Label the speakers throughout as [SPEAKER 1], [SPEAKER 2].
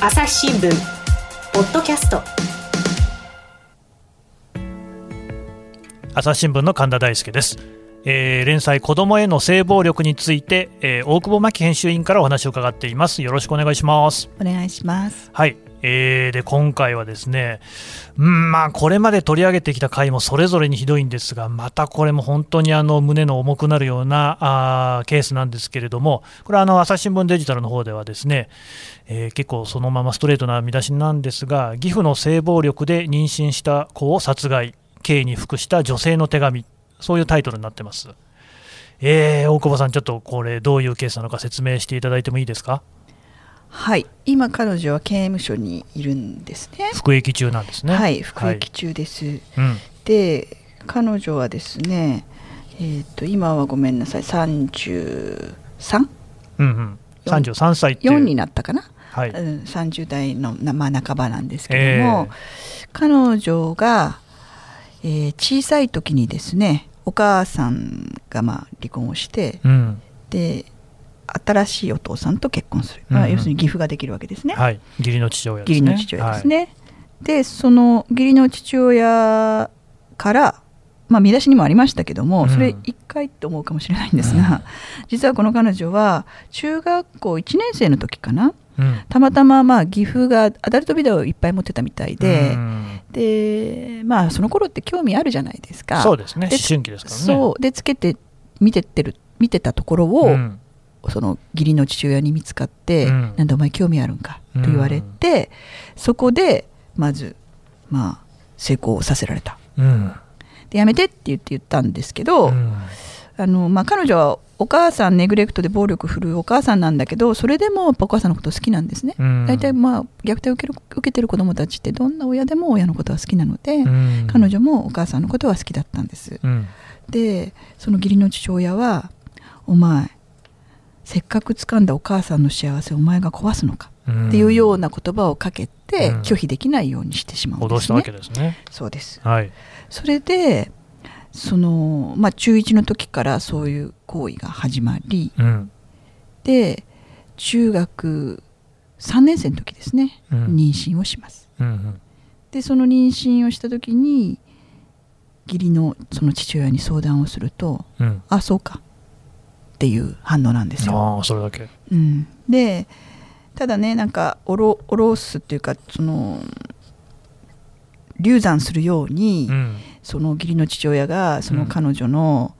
[SPEAKER 1] 朝日新聞ポッドキャスト。
[SPEAKER 2] 朝日新聞の神田大輔です、えー連載子供への性暴力について、えー大久保真紀編集員からお話を伺っています。よろしくお願いします。
[SPEAKER 3] お願いします。
[SPEAKER 2] はい、えーで今回はですね、うんまあ、これまで取り上げてきた回もそれぞれにひどいんですが、またこれも本当にあの胸の重くなるようなあーケースなんですけれども、これはあの朝日新聞デジタルの方ではですね、えー結構そのままストレートな見出しなんですが、義父の性暴力で妊娠した子を殺害、刑に服した女性の手紙、そういうタイトルになってます。えー大久保さん、ちょっとこれ、どういうケースなのか説明していただいてもいいですか、
[SPEAKER 3] はい、今彼女は刑務所にいるんですね。
[SPEAKER 2] 服役中なんですね。
[SPEAKER 3] はい、服役中です。
[SPEAKER 2] うん。
[SPEAKER 3] で、彼女はですね、えっ、と今はごめんなさい、三十三、
[SPEAKER 2] うん？うん、33歳っていう。
[SPEAKER 3] 四になったかな？
[SPEAKER 2] はい。
[SPEAKER 3] うん、30代のなまあ半ばなんですけども、彼女が、えー小さい時にですねお母さんがまあ離婚をして
[SPEAKER 2] うん。
[SPEAKER 3] で新しいお父さんと結婚する、まあ、
[SPEAKER 2] うん。うん
[SPEAKER 3] 要するに義父ができるわけですね、
[SPEAKER 2] はい、義理の父親ですね。
[SPEAKER 3] 義理の父親ですね、でその義理の父親からまあ見出しにもありましたけども、
[SPEAKER 2] うん。
[SPEAKER 3] それ1回って思うかもしれないんですが、実はこの彼女は中学校1年生の時かな
[SPEAKER 2] はい。うん。
[SPEAKER 3] たまたままあ義父がアダルトビデオをいっぱい持ってたみたいで、
[SPEAKER 2] うん。
[SPEAKER 3] でまあその頃って興味あるじゃないですか。
[SPEAKER 2] そうですね、
[SPEAKER 3] で
[SPEAKER 2] 思春期ですからね。
[SPEAKER 3] そう。でつけて見てってる見てたところを、
[SPEAKER 2] うん
[SPEAKER 3] その義理の父親に見つかって「
[SPEAKER 2] うん
[SPEAKER 3] なんでお前興味あるんか?」と言われて、そこでまずまあ成功させられた。
[SPEAKER 2] うん
[SPEAKER 3] でやめてって言って言ったんですけど、
[SPEAKER 2] うん
[SPEAKER 3] あのまあ、彼女はお母さんネグレクトで暴力振るうお母さんなんだけどそれでもお母さんのこと好きなんですね。
[SPEAKER 2] うん
[SPEAKER 3] 大体まあ虐待を受ける受けてる子どもたちってどんな親でも親のことは好きなので、
[SPEAKER 2] うん
[SPEAKER 3] 彼女もお母さんのことは好きだったんです。
[SPEAKER 2] うん
[SPEAKER 3] でその義理の父親は「お前せっかく掴んだお母さんの幸せをお前が壊すのか」
[SPEAKER 2] うん。
[SPEAKER 3] っていうような言葉をかけて
[SPEAKER 2] うん。
[SPEAKER 3] 拒否できないようにしてしまうんですね。
[SPEAKER 2] すね。
[SPEAKER 3] そうです。
[SPEAKER 2] はい。
[SPEAKER 3] それでその、まあ、中1の時からそういう行為が始まり
[SPEAKER 2] うん。
[SPEAKER 3] で中学3年生の時ですね
[SPEAKER 2] うん。
[SPEAKER 3] 妊娠をします。
[SPEAKER 2] うん。
[SPEAKER 3] でその妊娠をした時に義理のその父親に相談をすると
[SPEAKER 2] うん。
[SPEAKER 3] あそうかっていう反応なんですよ。
[SPEAKER 2] ああ、それだけ。
[SPEAKER 3] うん、でただねなんかおろおろすっていうかその流産するように、
[SPEAKER 2] うん
[SPEAKER 3] その義理の父親がその彼女の、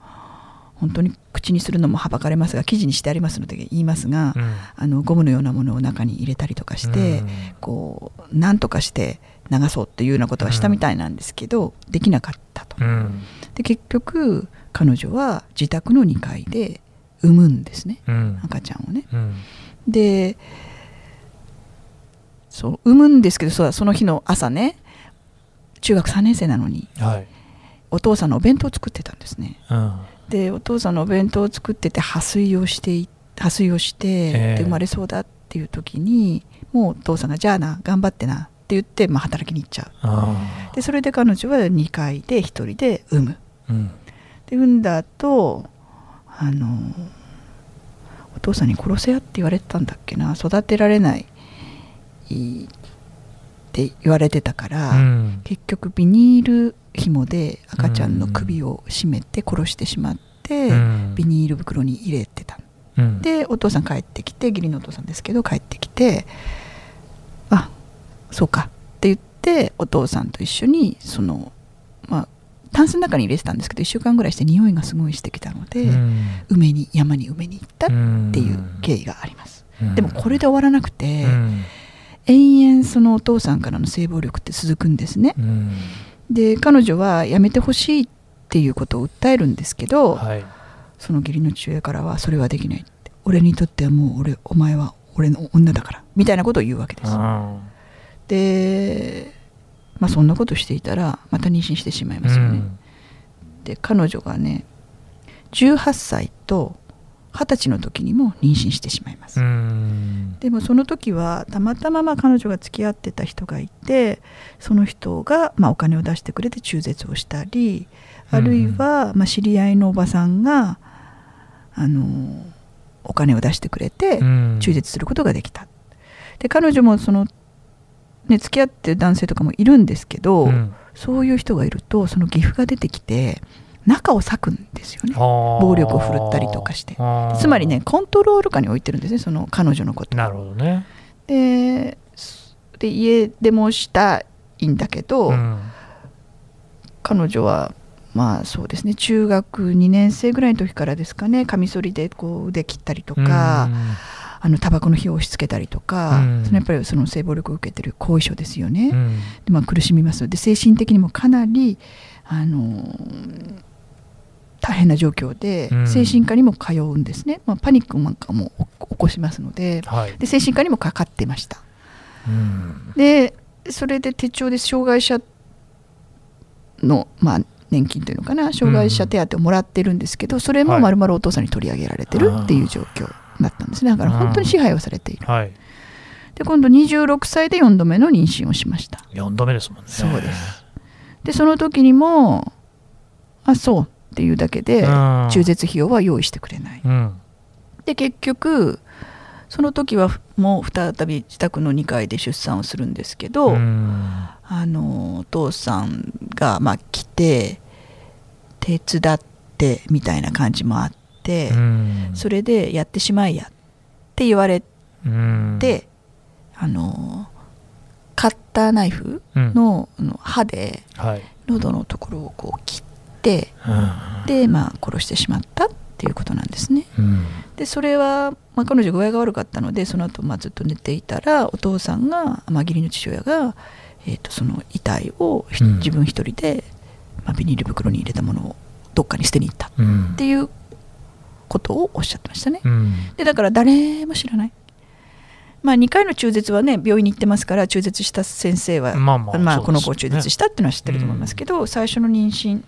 [SPEAKER 3] 本当に口にするのもはばかれますが記事にしてありますので言いますが、
[SPEAKER 2] うん
[SPEAKER 3] あのゴムのようなものを中に入れたりとかして、
[SPEAKER 2] うん
[SPEAKER 3] こうなんとかして流そうっていうようなことはしたみたいなんですけど、できなかったと。
[SPEAKER 2] うん
[SPEAKER 3] で結局彼女は自宅の2階で産むんですね。
[SPEAKER 2] うん。
[SPEAKER 3] 赤ちゃんをね。
[SPEAKER 2] うん。
[SPEAKER 3] でそう産むんですけどそうだその日の朝ね中学3年生なのに
[SPEAKER 2] はい。
[SPEAKER 3] お父さんのお弁当を作ってたんですね。
[SPEAKER 2] うん。
[SPEAKER 3] でお父さんのお弁当を作ってて破水をしてい破水をして、
[SPEAKER 2] ええ。
[SPEAKER 3] で生まれそうだっていう時にもうお父さんが「じゃあな頑張ってな」って言って、まあ、働きに行っちゃう。
[SPEAKER 2] あ
[SPEAKER 3] でそれで彼女は2階で1人で産む。
[SPEAKER 2] ーうん。
[SPEAKER 3] で産んだ後あのお父さんに殺せやって言われてたんだっけな育てられないいって言われてたから、
[SPEAKER 2] うん。
[SPEAKER 3] 結局ビニール紐で赤ちゃんの首を絞めて殺してしまって、
[SPEAKER 2] うん。
[SPEAKER 3] ビニール袋に入れてた
[SPEAKER 2] うん。
[SPEAKER 3] でお父さん帰ってきて義理のお父さんですけど帰ってきてあそうかって言ってお父さんと一緒にそのまあタンスの中に入れてたんですけど1週間ぐらいして匂いがすごいしてきたので、
[SPEAKER 2] うん。
[SPEAKER 3] 梅に山に埋めに行ったっていう経緯があります、でもこれで終わらなくて、
[SPEAKER 2] うん。
[SPEAKER 3] 延々そのお父さんからの性暴力って続くんですね。
[SPEAKER 2] うん。
[SPEAKER 3] で彼女はやめてほしいっていうことを訴えるんですけど、
[SPEAKER 2] はい。
[SPEAKER 3] その義理の父親からはそれはできないって。俺にとってはもう俺お前は俺の女だからみたいなことを言うわけです。
[SPEAKER 2] あ
[SPEAKER 3] でまあそんなことしていたらまた妊娠してしまい
[SPEAKER 2] ー
[SPEAKER 3] ますよね、
[SPEAKER 2] うん。
[SPEAKER 3] で彼女がね18歳と20歳の時にも妊娠してしまいます、
[SPEAKER 2] うん。
[SPEAKER 3] でもその時はたまたままあ彼女が付き合ってた人がいてその人がまあお金を出してくれて中絶をしたりあるいはまあ知り合いのおばさんがあのお金を出してくれて
[SPEAKER 2] うん。
[SPEAKER 3] 中絶することができた。で彼女もその、ね、付き合ってる男性とかもいるんですけど、
[SPEAKER 2] うん。
[SPEAKER 3] そういう人がいるとその岐阜が出てきて中を裂くんですよね。暴
[SPEAKER 2] 暴
[SPEAKER 3] 力を振るったりとかして。つまりねコントロール下に置いてるんですねその彼女のこと。
[SPEAKER 2] なるほどね、
[SPEAKER 3] でで家出もしたいんだけど、
[SPEAKER 2] うん。
[SPEAKER 3] 彼女はまあそうですね中学2年生ぐらいの時からですかねカミソリでこう腕切ったりとか、あのタバコの火を押し付けたりとか、
[SPEAKER 2] うん。
[SPEAKER 3] そのやっぱりその性暴力を受けてる後遺症ですよね、
[SPEAKER 2] うん。
[SPEAKER 3] でまあ、苦しみます。で精神的にもかなり、あのー大変な状況で、
[SPEAKER 2] うん。
[SPEAKER 3] 精神科にも通うんですね、まあ、パニックなんかも起こしますので
[SPEAKER 2] はい。
[SPEAKER 3] で精神科にもかかってました。
[SPEAKER 2] うん。
[SPEAKER 3] でそれで手帳で障害者の、まあ、年金というのかな障害者手当をもらってるんですけど、それも
[SPEAKER 2] はい。
[SPEAKER 3] まるまるお父さんに取り上げられてるっていう状況だったんですね。だから本当に支配をされている。
[SPEAKER 2] はい。
[SPEAKER 3] で今度26歳で4度目の妊娠をしました。
[SPEAKER 2] 4度目ですもんね。
[SPEAKER 3] そうです。でその時にもあそうっていうだけで
[SPEAKER 2] うん。
[SPEAKER 3] 中絶費用は用意してくれない。
[SPEAKER 2] うん。
[SPEAKER 3] で結局その時はもう再び自宅の2階で出産をするんですけど、
[SPEAKER 2] うん。
[SPEAKER 3] あのお父さんがまあ来て手伝ってみたいな感じもあって、
[SPEAKER 2] うん。
[SPEAKER 3] それでやってしまいやって言われ
[SPEAKER 2] うん。
[SPEAKER 3] て、あのカッターナイフ
[SPEAKER 2] うん。
[SPEAKER 3] のあの刃で
[SPEAKER 2] はい。
[SPEAKER 3] 喉のところをこう切って
[SPEAKER 2] うん。
[SPEAKER 3] で、まあ、殺してしまったっていうことなんですね。
[SPEAKER 2] うん。
[SPEAKER 3] でそれは、まあ、彼女具合が悪かったのでその後、まあずっと寝ていたらお父さんが、まあ、義理の父親が、えー、とその遺体を自分一人で、まあ、ビニール袋に入れたものをどっかに捨てに行ったっ
[SPEAKER 2] うん
[SPEAKER 3] ていうことをおっしゃってましたね。
[SPEAKER 2] うん。
[SPEAKER 3] でだから誰も知らない。まあ、2回の中絶はね病院に行ってますから中絶した先生は、
[SPEAKER 2] まあまあ
[SPEAKER 3] まあ、この子を中絶したっていうのは知ってると思いますけど、最初の妊娠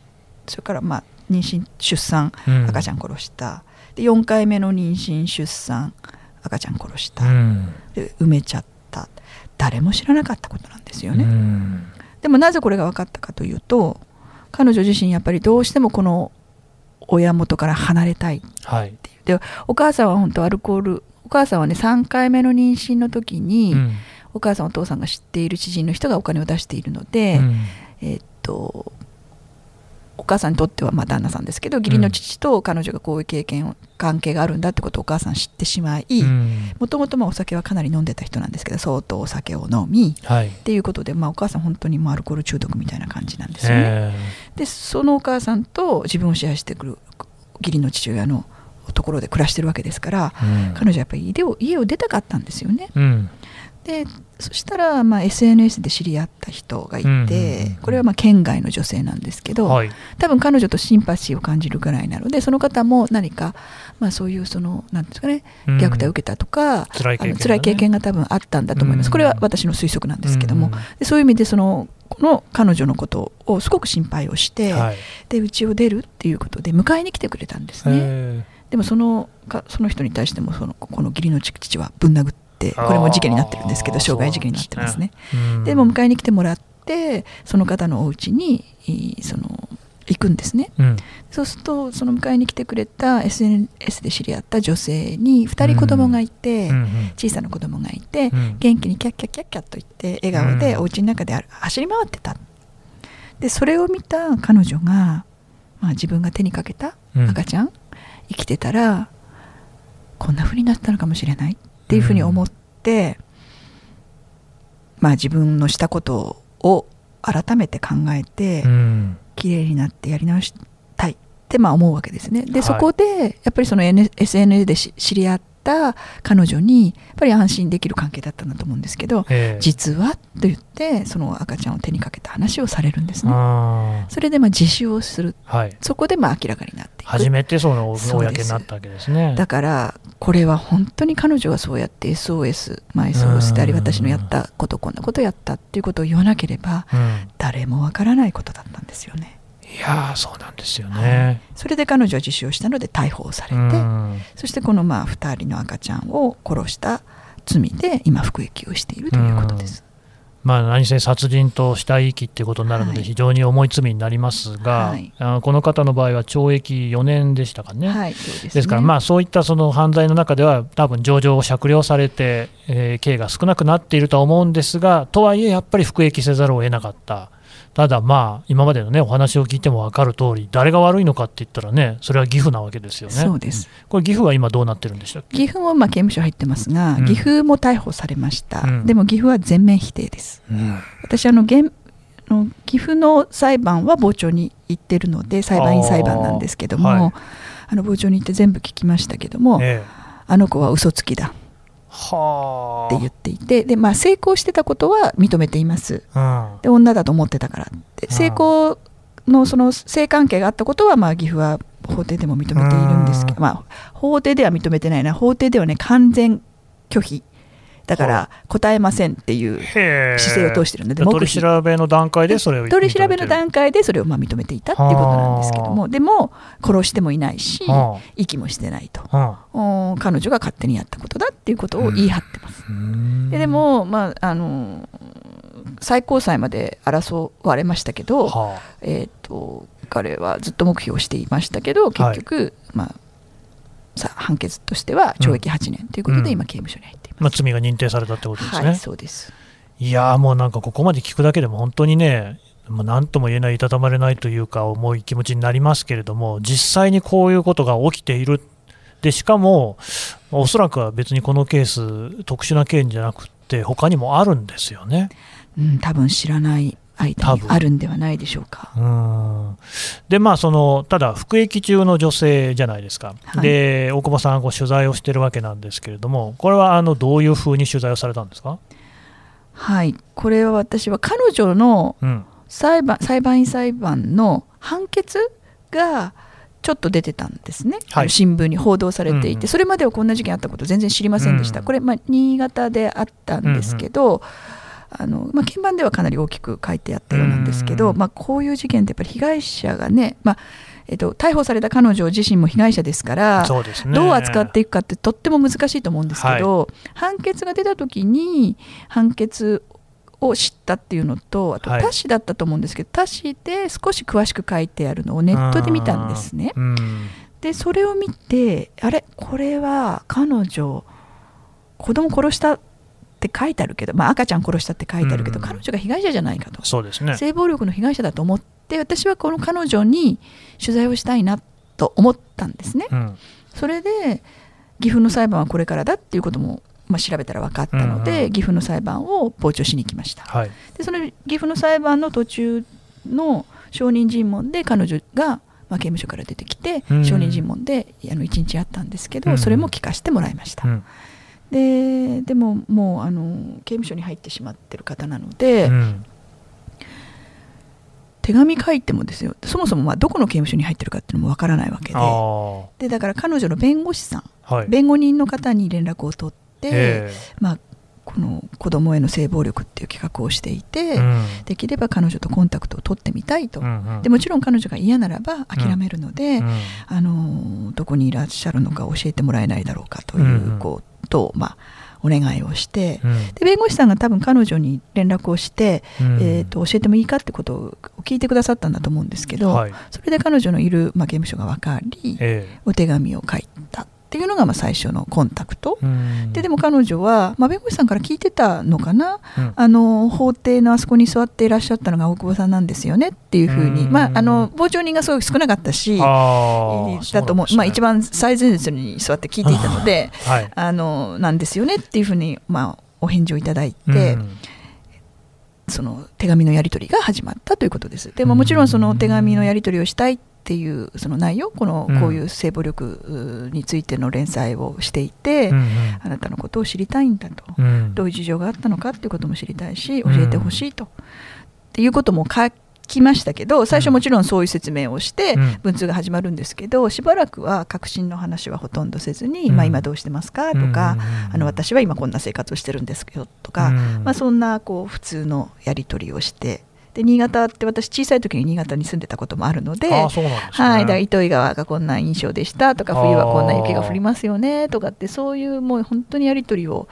[SPEAKER 3] それからまあ妊娠出産
[SPEAKER 2] うん。
[SPEAKER 3] 赤ちゃん殺した、で4回目の妊娠出産赤ちゃん殺した、
[SPEAKER 2] うん。
[SPEAKER 3] で埋めちゃった。誰も知らなかったことなんですよね、
[SPEAKER 2] うん。
[SPEAKER 3] でもなぜこれが分かったかというと彼女自身やっぱりどうしてもこの親元から離れたい。
[SPEAKER 2] はい。
[SPEAKER 3] でお母さんは本当アルコールお母さんはね3回目の妊娠の時に、
[SPEAKER 2] うん。
[SPEAKER 3] お母さんお父さんが知っている知人の人がお金を出しているので、
[SPEAKER 2] うん。
[SPEAKER 3] えーっとお母さんにとってはまあ旦那さんですけど義理の父と彼女がこういう経験を関係があるんだってことをお母さん知ってしまい
[SPEAKER 2] うん。
[SPEAKER 3] もともとお酒はかなり飲んでた人なんですけど相当お酒を飲み
[SPEAKER 2] はい
[SPEAKER 3] っていうことで、まあ、お母さん本当にもうアルコール中毒みたいな感じなんですよね。
[SPEAKER 2] え
[SPEAKER 3] でそのお母さんと自分を支配してくる義理の父親のところで暮らしてるわけですから
[SPEAKER 2] えうん。
[SPEAKER 3] 彼女はやっぱり家を家を出たかったんですよね。
[SPEAKER 2] うん
[SPEAKER 3] でそしたら、まあ、SNS で知り合った人がいて、
[SPEAKER 2] うんうんうんうん。
[SPEAKER 3] これはまあ県外の女性なんですけど、
[SPEAKER 2] はい。
[SPEAKER 3] 多分彼女とシンパシーを感じるぐらいなのでその方も何か、まあ、そういうそのなんですかね
[SPEAKER 2] うん。
[SPEAKER 3] 虐待を受けたとか、
[SPEAKER 2] 辛い経験
[SPEAKER 3] 辛い経験が多分あったんだと思います、
[SPEAKER 2] うん。
[SPEAKER 3] これは私の推測なんですけども、
[SPEAKER 2] うん
[SPEAKER 3] でそういう意味でそのこの彼女のことをすごく心配をして、
[SPEAKER 2] はい。
[SPEAKER 3] で家を出るっていうことで迎えに来てくれたんですね、
[SPEAKER 2] え
[SPEAKER 3] でもそのかその人に対してもそのこの義理の父はぶん殴ってこれも事件になってるんですけど傷害事件になってますね。でも迎えに来てもらってその方のお家にいその行くんですね。
[SPEAKER 2] うん。
[SPEAKER 3] そうするとその迎えに来てくれた SNS で知り合った女性に2人子供がいて、
[SPEAKER 2] うんうん
[SPEAKER 3] 小さな子供がいて、
[SPEAKER 2] うん。
[SPEAKER 3] 元気にキャッキャッキャッキャッと言って笑顔で
[SPEAKER 2] うん。
[SPEAKER 3] お家の中である走り回ってた。でそれを見た彼女が、まあ、自分が手にかけた
[SPEAKER 2] うん。
[SPEAKER 3] 赤ちゃん、生きてたらこんな風になったのかもしれない。っていうふうに思って、まあ自分のしたことを改めて考えて、
[SPEAKER 2] うん
[SPEAKER 3] 綺麗になってやり直したいってまあ思うわけですね。で、
[SPEAKER 2] はい
[SPEAKER 3] そこでやっぱりその N- SNS でし知り合った彼女にやっぱり安心できる関係だったんだと思うんですけど、
[SPEAKER 2] ええ。
[SPEAKER 3] 実はと言ってその赤ちゃんを手にかけた話をされるんですね。
[SPEAKER 2] あ
[SPEAKER 3] それでまあ自首をする。
[SPEAKER 2] ーはい。
[SPEAKER 3] そこでまあ明らかになっていく。
[SPEAKER 2] 初めてその公になったわけですね。
[SPEAKER 3] だからこれは本当に彼女がそうやって SOS、まあ、SOS であり
[SPEAKER 2] うん
[SPEAKER 3] 私のやったことこんなことやったっていうことを言わなければ
[SPEAKER 2] うん。
[SPEAKER 3] 誰もわからないことだったんですよね。
[SPEAKER 2] いやーそうなんですよね。
[SPEAKER 3] それで彼女は自首をしたので逮捕されて、
[SPEAKER 2] うん。
[SPEAKER 3] そしてこのまあ2人の赤ちゃんを殺した罪で今服役をしているということです。
[SPEAKER 2] まあ、何せ殺人と死体遺棄っていうことになるので、
[SPEAKER 3] はい。
[SPEAKER 2] 非常に重い罪になりますが、
[SPEAKER 3] はい。
[SPEAKER 2] あこの方の場合は懲役4年でしたかね。
[SPEAKER 3] はい、ですね。
[SPEAKER 2] ですから、まあ、そういったその犯罪の中では、多分情状を酌量されて、えー刑が少なくなっているとは思うんですが、とはいえ、やっぱり服役せざるを得なかった、ただ、まあ、今までの、ね、お話を聞いても分かる通り、誰が悪いのかって言ったらね、それは岐阜なわけですよね。
[SPEAKER 3] そうです。
[SPEAKER 2] これ、岐阜は今、どうなってるんでしたっけ？
[SPEAKER 3] 岐阜もまあ刑務所入ってますが、
[SPEAKER 2] うん。
[SPEAKER 3] 岐阜も逮捕されました、
[SPEAKER 2] うん。
[SPEAKER 3] でも岐阜は全面否定です。
[SPEAKER 2] うん。
[SPEAKER 3] 私あの現あの岐阜の裁判は傍聴に行ってるので裁判員裁判なんですけどもあ、
[SPEAKER 2] はい。
[SPEAKER 3] の傍聴に行って全部聞きましたけども、
[SPEAKER 2] ええ。
[SPEAKER 3] あの子は嘘つきだ。
[SPEAKER 2] は
[SPEAKER 3] って言っていてで、まあ、成功してたことは認めています。
[SPEAKER 2] あ、
[SPEAKER 3] で女だと思ってたから成功のその性関係があったことは、まあ、岐阜は法廷でも認めているんですけ
[SPEAKER 2] うん。
[SPEAKER 3] ど、まあ、法廷では認めてないな。法廷ではね完全拒否だから答えませんっていう姿勢を通してるので
[SPEAKER 2] 取り調べの段階でそれを
[SPEAKER 3] 取り調べの
[SPEAKER 2] 階
[SPEAKER 3] 段階でそれをまあ認めていたっていうことなんですけどもでも殺してもいないし
[SPEAKER 2] は
[SPEAKER 3] 息もしてないと。彼女が勝手にやったことだっていうことを言い張ってます。ででも、まあ、あの最高裁まで争われましたけど、
[SPEAKER 2] はあ。
[SPEAKER 3] えー、と彼はずっと黙秘をしていましたけど結局、まあ、さ判決としては懲役8年ということ
[SPEAKER 2] うん。
[SPEAKER 3] で今刑務所に入ってい
[SPEAKER 2] まあ。罪が認定されたってことですね。
[SPEAKER 3] はい、そうです。
[SPEAKER 2] いやーもうなんかここまで聞くだけでも本当にね、もう何とも言えない、いたたまれないというか、重い気持ちになりますけれども、実際にこういうことが起きている、でしかも、おそらくは別にこのケース、特殊な件じゃなくて、他にもあるんですよね。
[SPEAKER 3] うん、多分知らない間にあるんではないでしょうか。
[SPEAKER 2] うん。でまあ、そのただ、服役中の女性じゃないですか、
[SPEAKER 3] はい。
[SPEAKER 2] で大久保さんはこう取材をしているわけなんですけれども、これはあのどういうふうに取材をされたんですか、
[SPEAKER 3] はい、これは私は彼女の
[SPEAKER 2] うん。
[SPEAKER 3] 裁判裁判員裁判の判決がちょっと出てたんですね、
[SPEAKER 2] はい。
[SPEAKER 3] 新聞に報道されていて、
[SPEAKER 2] うんうん。
[SPEAKER 3] それまではこんな事件あったこと全然知りませんでした、
[SPEAKER 2] うん。
[SPEAKER 3] これ、まあ、新潟であったんですけど、あのまあ、鍵盤ではかなり大きく書いてあったようなんですけど、
[SPEAKER 2] うん。
[SPEAKER 3] まあ、こういう事件ってやっぱり被害者がね、まあえっと、逮捕された彼女自身も被害者ですから、
[SPEAKER 2] ね。
[SPEAKER 3] どう扱っていくかってとっても難しいと思うんですけど、判決が出た時に判決を知ったっていうのとあと
[SPEAKER 2] はい。
[SPEAKER 3] 他紙だったと思うんですけど、他紙で少し詳しく書いてあるのをネットで見たんですね。
[SPEAKER 2] うん。
[SPEAKER 3] でそれを見てあれ？これは彼女子供殺したって書いてあるけど、まあ、赤ちゃん殺したって書いてあるけど、
[SPEAKER 2] うん。
[SPEAKER 3] 彼女が被害者じゃないかと、
[SPEAKER 2] そうですね。
[SPEAKER 3] 性暴力の被害者だと思って私はこの彼女に取材をしたいなと思ったんですね。
[SPEAKER 2] うん。
[SPEAKER 3] それで岐阜の裁判はこれからだっていうことも、まあ、調べたら分かったので、
[SPEAKER 2] うんうん。
[SPEAKER 3] 岐阜の裁判を傍聴しに行きました。
[SPEAKER 2] はい。
[SPEAKER 3] でその岐阜の裁判の途中の証人尋問で彼女が、まあ、刑務所から出てきて、
[SPEAKER 2] うん。
[SPEAKER 3] 証人尋問であの1日あったんですけど、
[SPEAKER 2] うん。
[SPEAKER 3] それも聞かせてもらいました、
[SPEAKER 2] うん
[SPEAKER 3] ででももうあの刑務所に入ってしまってる方なので、
[SPEAKER 2] うん。
[SPEAKER 3] 手紙書いてもですよ。そもそもまあどこの刑務所に入ってるかっていうのもわからないわけで。
[SPEAKER 2] あ
[SPEAKER 3] でだから彼女の弁護士さん
[SPEAKER 2] あはい。
[SPEAKER 3] 弁護人の方に連絡を取って、
[SPEAKER 2] え
[SPEAKER 3] まあ、この子供への性暴力っていう企画をしていて、
[SPEAKER 2] えうん。
[SPEAKER 3] できれば彼女とコンタクトを取ってみたいと、
[SPEAKER 2] うんうん。
[SPEAKER 3] でもちろん彼女が嫌ならば諦めるので、
[SPEAKER 2] うん。
[SPEAKER 3] あのどこにいらっしゃるのか教えてもらえないだろうかとい
[SPEAKER 2] んうん。
[SPEAKER 3] うことを、まあ、お願いをして、
[SPEAKER 2] うん。
[SPEAKER 3] で弁護士さんが多分彼女に連絡をして、
[SPEAKER 2] うん。
[SPEAKER 3] えー、と教えてもいいかってことを聞いてくださったんだと思うんですけど、
[SPEAKER 2] はい。
[SPEAKER 3] それで彼女のいる、まあ、刑務所が分かり、
[SPEAKER 2] え
[SPEAKER 3] お手紙を書いたっていうのがまあ最初のコンタクト。
[SPEAKER 2] えうん。
[SPEAKER 3] ででも彼女は、まあ、弁護士さんから聞いてたのかな、
[SPEAKER 2] うん。
[SPEAKER 3] あの法廷のあそこに座っていらっしゃったのが大久保さんなんですよね。っていうふうに、
[SPEAKER 2] うん。
[SPEAKER 3] まあ、あの傍聴人がすごい少なかったし、だと思う、
[SPEAKER 2] ね。
[SPEAKER 3] まあ、一番最前列に座って聞いていたので、
[SPEAKER 2] はい。
[SPEAKER 3] あのなんですよねっていうふうに、まあ、お返事をいただいて、
[SPEAKER 2] うん。
[SPEAKER 3] その手紙のやり取りが始まったということです。でももちろんその手紙のやり取りをしたいっていうその内容この
[SPEAKER 2] うん。
[SPEAKER 3] こういう性暴力についての連載をしていて、
[SPEAKER 2] うん
[SPEAKER 3] あなたのことを知りたいんだと。
[SPEAKER 2] うん。うん
[SPEAKER 3] どういう事情があったのかっていうことも知りたいし教えてほしいと、っていうことも書きましたけど最初もちろんそういう説明をして
[SPEAKER 2] うん。
[SPEAKER 3] 文通が始まるんですけどしばらくは確信の話はほとんどせずに、
[SPEAKER 2] うん。
[SPEAKER 3] まあ、今どうしてますか？とか、
[SPEAKER 2] うん。
[SPEAKER 3] あの私は今こんな生活をしてるんですけどとか、
[SPEAKER 2] うん。
[SPEAKER 3] まあ、そんなこう普通のやり取りをしてで新潟って私小さい時に新潟に住んでたこともあるのではい、糸魚川がこんな印象でしたとか冬はこんな雪が降りますよねとかってそういうもう本当にやり取りを、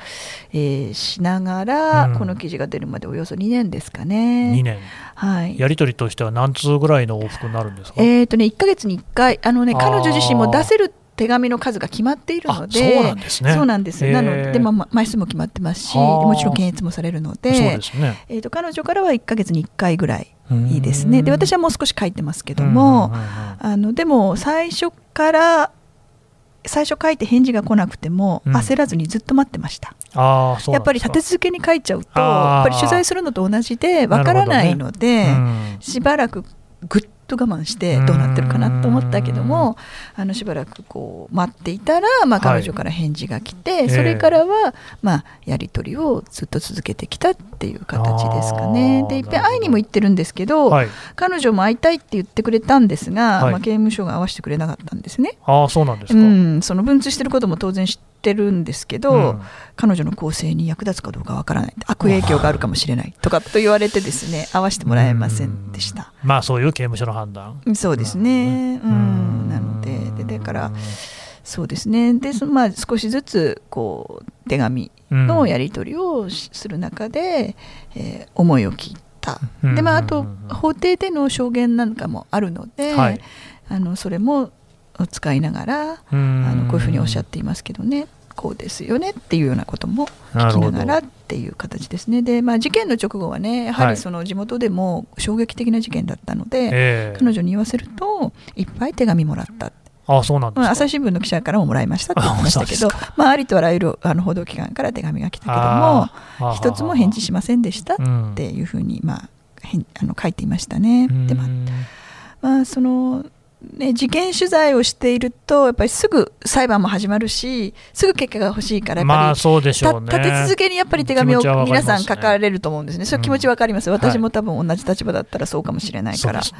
[SPEAKER 3] えーしながら、
[SPEAKER 2] うん。
[SPEAKER 3] この記事が出るまでおよそ2年ですかね。
[SPEAKER 2] 2年。
[SPEAKER 3] はい。
[SPEAKER 2] やり取りとしては何通ぐらいの往復になるんですか、
[SPEAKER 3] えーとね、1ヶ月に1回。あの、ね、彼女自身も出せる手紙の数が決まっているので
[SPEAKER 2] あそうなんですね。
[SPEAKER 3] そうなんです。なので、まあまあ、枚数も決まってますし
[SPEAKER 2] はあ。
[SPEAKER 3] もちろん検閲もされるので
[SPEAKER 2] そうですね。
[SPEAKER 3] えー、と彼女からは1ヶ月に1回ぐらい
[SPEAKER 2] うん。
[SPEAKER 3] いいですね。で私はもう少し書いてますけども、あのでも最初から最初書いて返事が来なくても
[SPEAKER 2] うん。
[SPEAKER 3] 焦らずにずっと待ってました、
[SPEAKER 2] ああそう
[SPEAKER 3] やっぱり立て続けに書いちゃうとやっぱり取材するのと同じでわからないので、
[SPEAKER 2] うん。
[SPEAKER 3] しばらくぐっと我慢してどうなってるかなと思ったけどもあのしばらくこう待っていたら、まあ、
[SPEAKER 2] はい。
[SPEAKER 3] 彼女から返事が来て、
[SPEAKER 2] ええ。
[SPEAKER 3] それからは、まあ、やり取りをずっと続けてきたっていう形ですかね。でいっぺん会いにも行ってるんですけど、
[SPEAKER 2] はい。
[SPEAKER 3] 彼女も会いたいって言ってくれたんですが、
[SPEAKER 2] はい
[SPEAKER 3] まあ、刑務所が会わせてくれなかったんですね。
[SPEAKER 2] ああそうなんです
[SPEAKER 3] う
[SPEAKER 2] か、
[SPEAKER 3] ん、その文通してることも当然知ってるんですけど、
[SPEAKER 2] うん。
[SPEAKER 3] 彼女の構成に役立つかどうかわからない。悪影響があるかもしれないとかと言われてですね会わせてもらえませんでした。
[SPEAKER 2] うん。まあそういう刑務所の判断。
[SPEAKER 3] そうですね。う
[SPEAKER 2] うん。
[SPEAKER 3] ん、なので、でだから、そうですね。で、そまあ、少しずつ、こう、手紙のやり取りをしする中で、えー思いを聞いた。
[SPEAKER 2] うん。
[SPEAKER 3] で、まあ、あと
[SPEAKER 2] うん。うん。うん、
[SPEAKER 3] 法廷での証言なんかもあるので、
[SPEAKER 2] はい。
[SPEAKER 3] あのそれも使いながら、
[SPEAKER 2] あ
[SPEAKER 3] あのこういうふうにおっしゃっていますけどね。こうですよねっていうようなことも聞きながらっていう形ですね。で、まあ、事件の直後はね、やは
[SPEAKER 2] はい。
[SPEAKER 3] りその地元でも衝撃的な事件だったので、
[SPEAKER 2] ええ。
[SPEAKER 3] 彼女に言わせるといっぱい手紙もらった、
[SPEAKER 2] ああそうなん
[SPEAKER 3] 朝日新聞の記者からももらいましたって言ってましたけどまあ、ありとあらゆるあの報道機関から手紙が来たけども一つも返事しませんでしたっ
[SPEAKER 2] うん
[SPEAKER 3] ていうふうに、まあ、あの書いていましたね。でまあ
[SPEAKER 2] うん
[SPEAKER 3] まあそのね、事件取材をしているとやっぱりすぐ裁判も始まるしすぐ結果が欲しいからやっぱり、
[SPEAKER 2] まあそうでしょうね。
[SPEAKER 3] た立て続けにやっぱり手紙を皆さん書かれると思うんですね、そういう気持ちわかります、
[SPEAKER 2] うん
[SPEAKER 3] 私も多分同じ立場だったらそうかもしれないから、
[SPEAKER 2] ですね。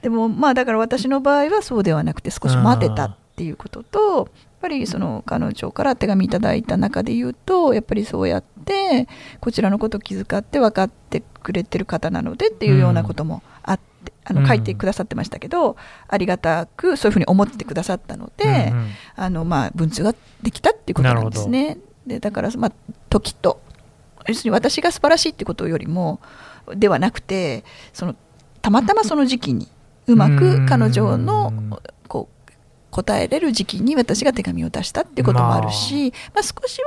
[SPEAKER 3] でもまあだから私の場合はそうではなくて少し待てたっていうこととやっぱりその彼女から手紙いただいた中で言うとやっぱりそうやってこちらのことを気遣って分かってくれてる方なのでっていうようなこともあって。あ
[SPEAKER 2] うん。
[SPEAKER 3] の書いてくださってましたけど、ありがたくそういうふうに思ってくださったので、
[SPEAKER 2] うんうん。
[SPEAKER 3] あのまあ文通ができたっていうことなんですね。でだからまあ時と要するに私が素晴らしいってことよりもではなくてそのたまたまその時期にうまく彼女
[SPEAKER 2] うん
[SPEAKER 3] のこう答えれる時期に私が手紙を出したっていうこともあるし、まあ、少しは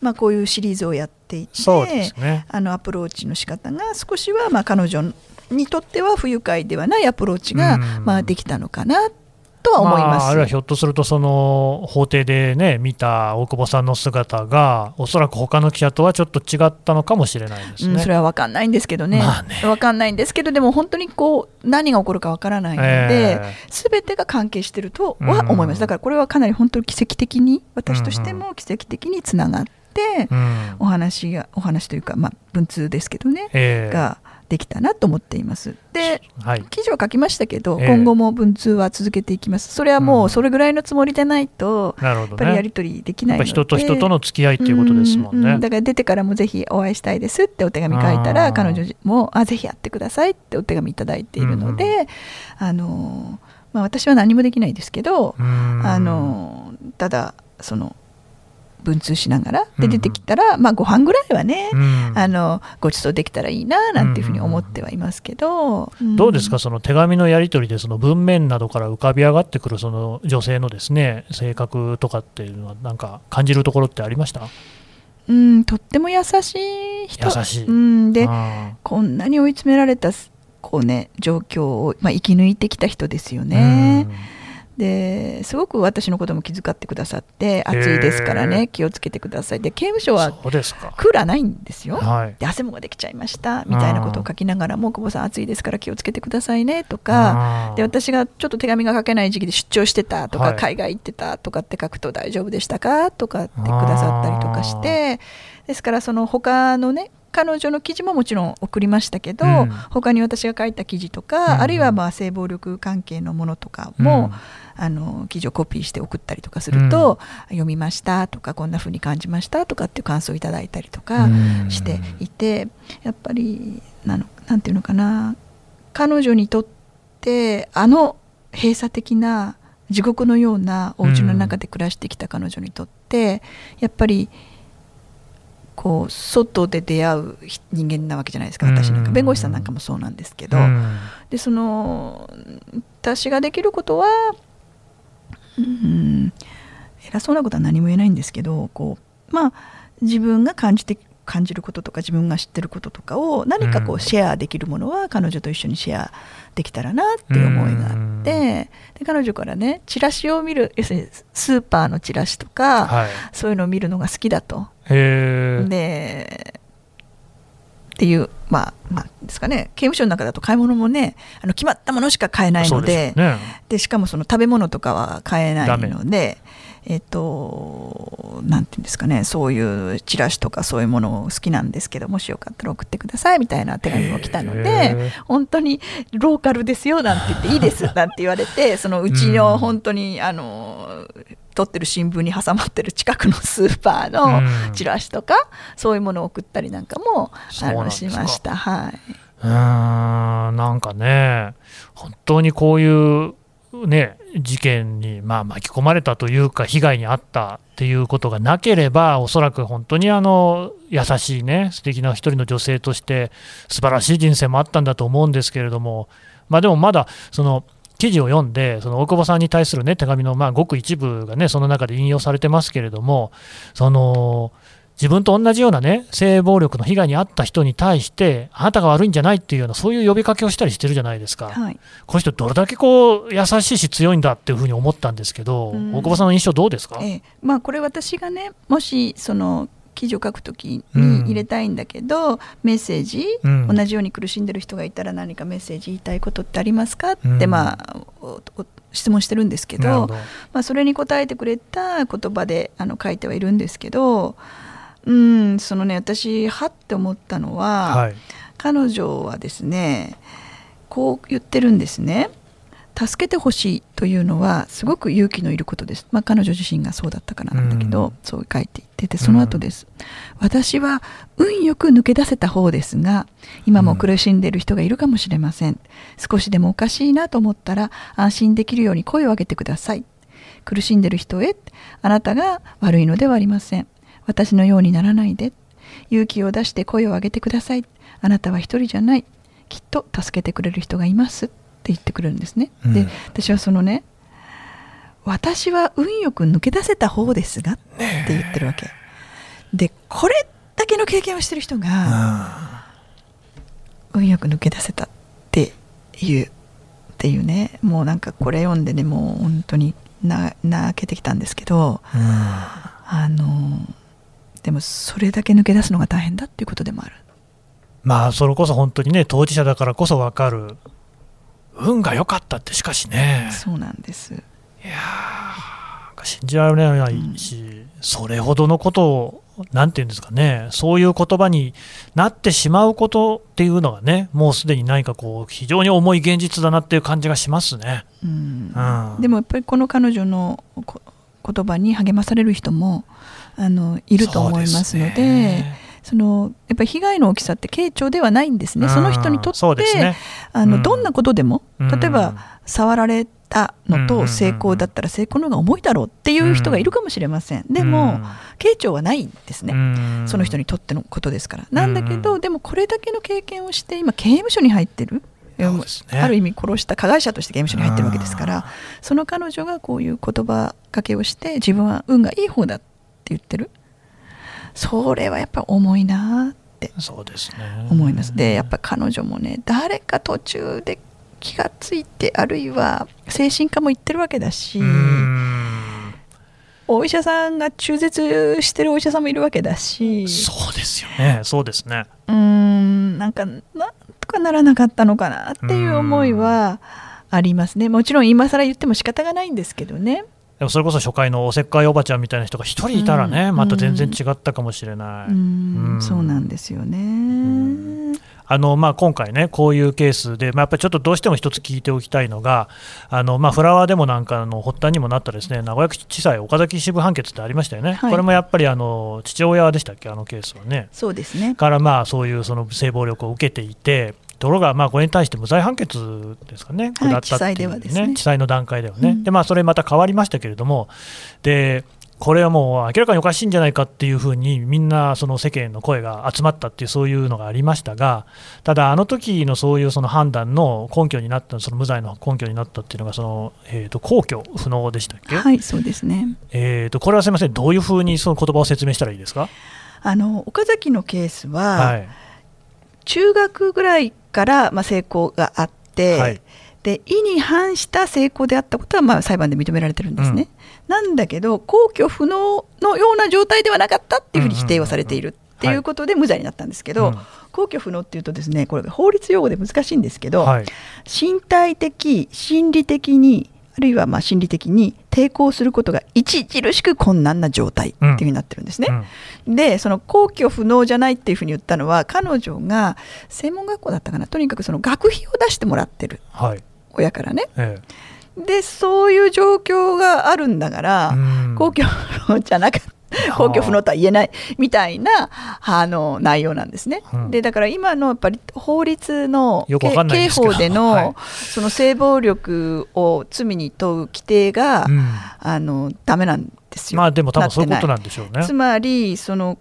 [SPEAKER 3] まあこういうシリーズをやっていて
[SPEAKER 2] ね。
[SPEAKER 3] あのアプローチの仕方が少しはまあ彼女にとっては不愉快ではないアプローチが
[SPEAKER 2] うん。
[SPEAKER 3] まあできたのかなとは思います。
[SPEAKER 2] あ、あるいはひょっとするとその法廷でね見た大久保さんの姿がおそらく他の記者とはちょっと違ったのかもしれないですね。
[SPEAKER 3] うん、それは分かんないんですけどね,、
[SPEAKER 2] まあね。
[SPEAKER 3] 分かんないんですけどでも本当にこう何が起こるか分からないので、
[SPEAKER 2] え
[SPEAKER 3] 全てが関係してるとは思います、だからこれはかなり本当に奇跡的に私としても奇跡的につながって、
[SPEAKER 2] うん。
[SPEAKER 3] お話がお話というか、まあ、文通ですけどね、
[SPEAKER 2] ええ。
[SPEAKER 3] ができたなと思っています。で
[SPEAKER 2] はい。
[SPEAKER 3] 記事は書きましたけど、
[SPEAKER 2] ええ。
[SPEAKER 3] 今後も文通は続けていきます。それはもうそれぐらいのつもりでないと、
[SPEAKER 2] なるほど
[SPEAKER 3] やっぱりや
[SPEAKER 2] ね。
[SPEAKER 3] り取りできないので。
[SPEAKER 2] ぱ人と人との付き合いっていうことですもんね。
[SPEAKER 3] ううだから出てからもぜひお会いしたいですってお手紙書いたら彼女もあぜひやってくださいってお手紙いただいているので、あのまあ、私は何もできないですけど、
[SPEAKER 2] うん。
[SPEAKER 3] あのただその文通しながら
[SPEAKER 2] うん。
[SPEAKER 3] で出てきたら、まあ、ご飯ぐらいはね、
[SPEAKER 2] うん。
[SPEAKER 3] あのご馳走できたらいいななんていうふうに思ってはいますけど、ん。
[SPEAKER 2] どうですか、その手紙のやり取りで、その文面などから浮かび上がってくるその女性のですね性格とかっていうのは、なんか感じるところってありました？
[SPEAKER 3] うん、とっても優しい人。
[SPEAKER 2] 優しい。
[SPEAKER 3] うん、で
[SPEAKER 2] あ
[SPEAKER 3] こんなに追い詰められたこう、ね、状況を、まあ、生き抜いてきた人ですよ
[SPEAKER 2] ー
[SPEAKER 3] ね。ですごく私のことも気遣ってくださって暑いですから
[SPEAKER 2] へ
[SPEAKER 3] ね気をつけてください。で刑務所
[SPEAKER 2] うん
[SPEAKER 3] は。クーラーないんですよ。
[SPEAKER 2] はい。
[SPEAKER 3] で汗もができちゃいました。みたいなことを書きながらも久保さん暑いですから気をつけてくださいねとか。で私がちょっと手紙が書けない時期で出張してたとか、
[SPEAKER 2] はい。
[SPEAKER 3] 海外行ってたとかって書くと大丈夫でしたか？とかってくださったりとかして。ですからその他のね彼女の記事ももちろん送りましたけど、
[SPEAKER 2] うん。
[SPEAKER 3] 他に私が書いた記事とか、
[SPEAKER 2] うん
[SPEAKER 3] あるいはまあ性暴力関係のものとかも、あの記事をコピーして送ったりとかすると、読みましたとかこんな風に感じましたとかっていう感想をいただいたりとか
[SPEAKER 2] うん。
[SPEAKER 3] していて、やっぱりなのなんていうのかな彼女にとってあの閉鎖的な地獄のようなお家の中で暮らしてきた彼女にとって、やっぱりこう外で出会う人間なわけじゃないですか私なんか。
[SPEAKER 2] うん
[SPEAKER 3] 弁護士さんなんかもそうなんですけど、
[SPEAKER 2] うん。
[SPEAKER 3] でその私ができることはうん。偉そうなことは何も言えないんですけどこうまあ自分が感じて感じることとか自分が知ってることとかを何かこうシェアできるものは彼女と一緒にシェアできたらなっていう思いがあ
[SPEAKER 2] うん。
[SPEAKER 3] ってで彼女からねチラシを見る要するにスーパーのチラシとか、
[SPEAKER 2] はい、
[SPEAKER 3] そういうのを見るのが好きだと。でっていうまあまあですかね。刑務所の中だと買い物もねあの決まったものしか買えないので
[SPEAKER 2] でね。
[SPEAKER 3] でしかもその食べ物とかは買えないのでえっ、となんていうんですかね。そういうチラシとかそういうものを好きなんですけどもしよかったら送ってくださいみたいな手紙も来たの
[SPEAKER 2] へ
[SPEAKER 3] で
[SPEAKER 2] ー
[SPEAKER 3] 本当にローカルですよなんて言っていいですなんて言われてそのうち
[SPEAKER 2] うん。
[SPEAKER 3] の本当にあの撮ってる新聞に挟まってる近くのスーパーの
[SPEAKER 2] うん。
[SPEAKER 3] チラシとかそういうものを送ったりなんかもあのしました。はい。
[SPEAKER 2] うーんなんかね、本当にこういう、ね、事件にまあ巻き込まれたというか、被害に遭ったっていうことがなければ、おそらく本当にあの優しいね、素敵な一人の女性として、素晴らしい人生もあったんだと思うんですけれども、まあ、でもまだ、その記事を読んで、その大久保さんに対する、ね、手紙のまあごく一部がね、その中で引用されてますけれども、その自分と同じようなね、性暴力の被害に遭った人に対して、あなたが悪いんじゃないっていうような、そういう呼びかけをしたりしてるじゃないですか。
[SPEAKER 3] はい、
[SPEAKER 2] この人、どれだけこう優しいし強いんだっていうふうに思ったんですけど、
[SPEAKER 3] うん。
[SPEAKER 2] 大久保さんの印象どうですか、
[SPEAKER 3] ええ。まあこれ私がねもしその記事を書くとき
[SPEAKER 2] うん。
[SPEAKER 3] に入れたいんだけど、メッセージ、
[SPEAKER 2] うん。
[SPEAKER 3] 同じように苦しんでる人がいたら何かメッセージ言いたいことってありますか？って、
[SPEAKER 2] うん。
[SPEAKER 3] まあ質問してるんですけど。まあ、それに答えてくれた言葉であの書いてはいるんですけどうんそのね私はって思ったのは、
[SPEAKER 2] はい、
[SPEAKER 3] 彼女はですねこう言ってるんですね助けてほしいというのはすごく勇気のいることです、まあ、彼女自身がそうだったからなんだけど、
[SPEAKER 2] うん。
[SPEAKER 3] そう書いていっててその後です、私は運よく抜け出せた方ですが今も苦しんでいる人がいるかもしれません、少しでもおかしいなと思ったら安心できるように声を上げてください。苦しんでいる人へあなたが悪いのではありません。私のようにならないで。勇気を出して声を上げてください。あなたは一人じゃない。きっと助けてくれる人がいます言ってくるんですね、
[SPEAKER 2] うん。
[SPEAKER 3] で私はそのね私は運よく抜け出せた方ですがって言ってるわけ。でこれだけの経験をしてる人が運よく抜け出せたっていうっていうねもうなんかこれ読んでねもう本当にな泣けてきたんですけど
[SPEAKER 2] うん。
[SPEAKER 3] あのでもそれだけ抜け出すのが大変だっていうことでもある。
[SPEAKER 2] まあ、それこそ本当にね、当事者だからこそ分かる、運が良かったって、しかしね、
[SPEAKER 3] そうなんです。
[SPEAKER 2] いや信じられないし、それほどのことを、なんていうんですかね、そういう言葉になってしまうことっていうのがね、もうすでに何かこう、非常に重い現実だなっていう感じがしますね。
[SPEAKER 3] うん。
[SPEAKER 2] うん。
[SPEAKER 3] でもやっぱりこの彼女のこ言葉に励まされる人もあのいると思いますので
[SPEAKER 2] そ
[SPEAKER 3] のやっぱり被害の大きさって軽重ではないんですね、その人にとって、
[SPEAKER 2] ね。
[SPEAKER 3] あの
[SPEAKER 2] うん。
[SPEAKER 3] どんなことでも、
[SPEAKER 2] うん。
[SPEAKER 3] 例えば触られたのと成功だったら成功の方が重いだろうっていう人がいるかもしれません、でも、軽重はないんですね、
[SPEAKER 2] うん。
[SPEAKER 3] その人にとってのことですから。なんだけど、
[SPEAKER 2] うん
[SPEAKER 3] でもこれだけの経験をして今刑務所に入ってる。
[SPEAKER 2] ね。
[SPEAKER 3] ある意味殺した加害者として刑務所に入ってるわけですからその彼女がこういう言葉かけをして自分は運がいい方だって言ってるそれはやっぱ重いなって
[SPEAKER 2] そうですね。
[SPEAKER 3] 思います。でやっぱ彼女もね誰か途中で気がついてあるいは精神科も行ってるわけだし
[SPEAKER 2] うん。
[SPEAKER 3] お医者さんが中絶してるお医者さんもいるわけだし
[SPEAKER 2] そうですよね、そうですね。
[SPEAKER 3] うーんなんかなんとかならなかったのかなっていう思いはありますね。もちろん今更言っても仕方がないんですけどね
[SPEAKER 2] でもそれこそ初回のおせっかいおばちゃんみたいな人が一人いたらね、
[SPEAKER 3] うん。
[SPEAKER 2] また全然違ったかもしれない。
[SPEAKER 3] うー
[SPEAKER 2] うん。
[SPEAKER 3] んそうなんですよね。
[SPEAKER 2] ん。あのまあ、今回ね、こういうケースで、まあ、やっぱりちょっとどうしても一つ聞いておきたいのが、あのまあ、フラワーデモなんかの発端にもなったですね名古屋地裁岡崎支部判決ってありましたよね、
[SPEAKER 3] はい。
[SPEAKER 2] これもやっぱりあの父親でしたっけ、あのケースはね。
[SPEAKER 3] そうですね。
[SPEAKER 2] からまあそういうその性暴力を受けていて、ところが、まあ、これに対して無罪判決ですかね、
[SPEAKER 3] はい
[SPEAKER 2] 下ったっていう
[SPEAKER 3] 地裁ではですね。
[SPEAKER 2] 地裁の段階ではね、
[SPEAKER 3] うん。
[SPEAKER 2] でまあ、それまた変わりましたけれども、でこれはもう明らかにおかしいんじゃないかっていうふうに、みんなその世間の声が集まったっていう、そういうのがありましたが、ただ、あの時のそういうその判断の根拠になった、その無罪の根拠になったっていうのが、そのえー、と根拠不能でしたっけ、
[SPEAKER 3] はいそうですね。
[SPEAKER 2] えー、とこれはすみません、どういうふうにその言葉を説明したらいいですか？
[SPEAKER 3] あの岡崎のケースは、
[SPEAKER 2] はい。
[SPEAKER 3] 中学ぐらいから、まあ、成功があって、
[SPEAKER 2] はい。
[SPEAKER 3] で意に反した成功であったことは、まあ、裁判で認められてるんですね、なんだけど皇居不能のような状態ではなかったっていうふうに否定をされているっていうことで無罪になったんですけど、
[SPEAKER 2] うん
[SPEAKER 3] 皇居不能っていうとですねこれ法律用語で難しいんですけど、
[SPEAKER 2] はい。
[SPEAKER 3] 身体的心理的にあるいはまあ心理的に抵抗することが著しく困難な状態っていうふうになってるんですね。
[SPEAKER 2] うん。
[SPEAKER 3] でその皇居不能じゃないっていうふうに言ったのは彼女が専門学校だったかな。とにかくその学費を出してもらってる。
[SPEAKER 2] はい。
[SPEAKER 3] 親からね。
[SPEAKER 2] え
[SPEAKER 3] でそういう状況があるんだから、
[SPEAKER 2] えうん
[SPEAKER 3] 皇居不能じゃなかった皇居不能とは言えないみたいなあの内容なんですね。
[SPEAKER 2] うん
[SPEAKER 3] でだから今のやっぱり法律の刑法での、
[SPEAKER 2] はい
[SPEAKER 3] その性暴力を罪に問う規定が、
[SPEAKER 2] うん
[SPEAKER 3] あのダメなんですよ。
[SPEAKER 2] まあでも多分そういうこと
[SPEAKER 3] な
[SPEAKER 2] なんでしょうね
[SPEAKER 3] つ。まりその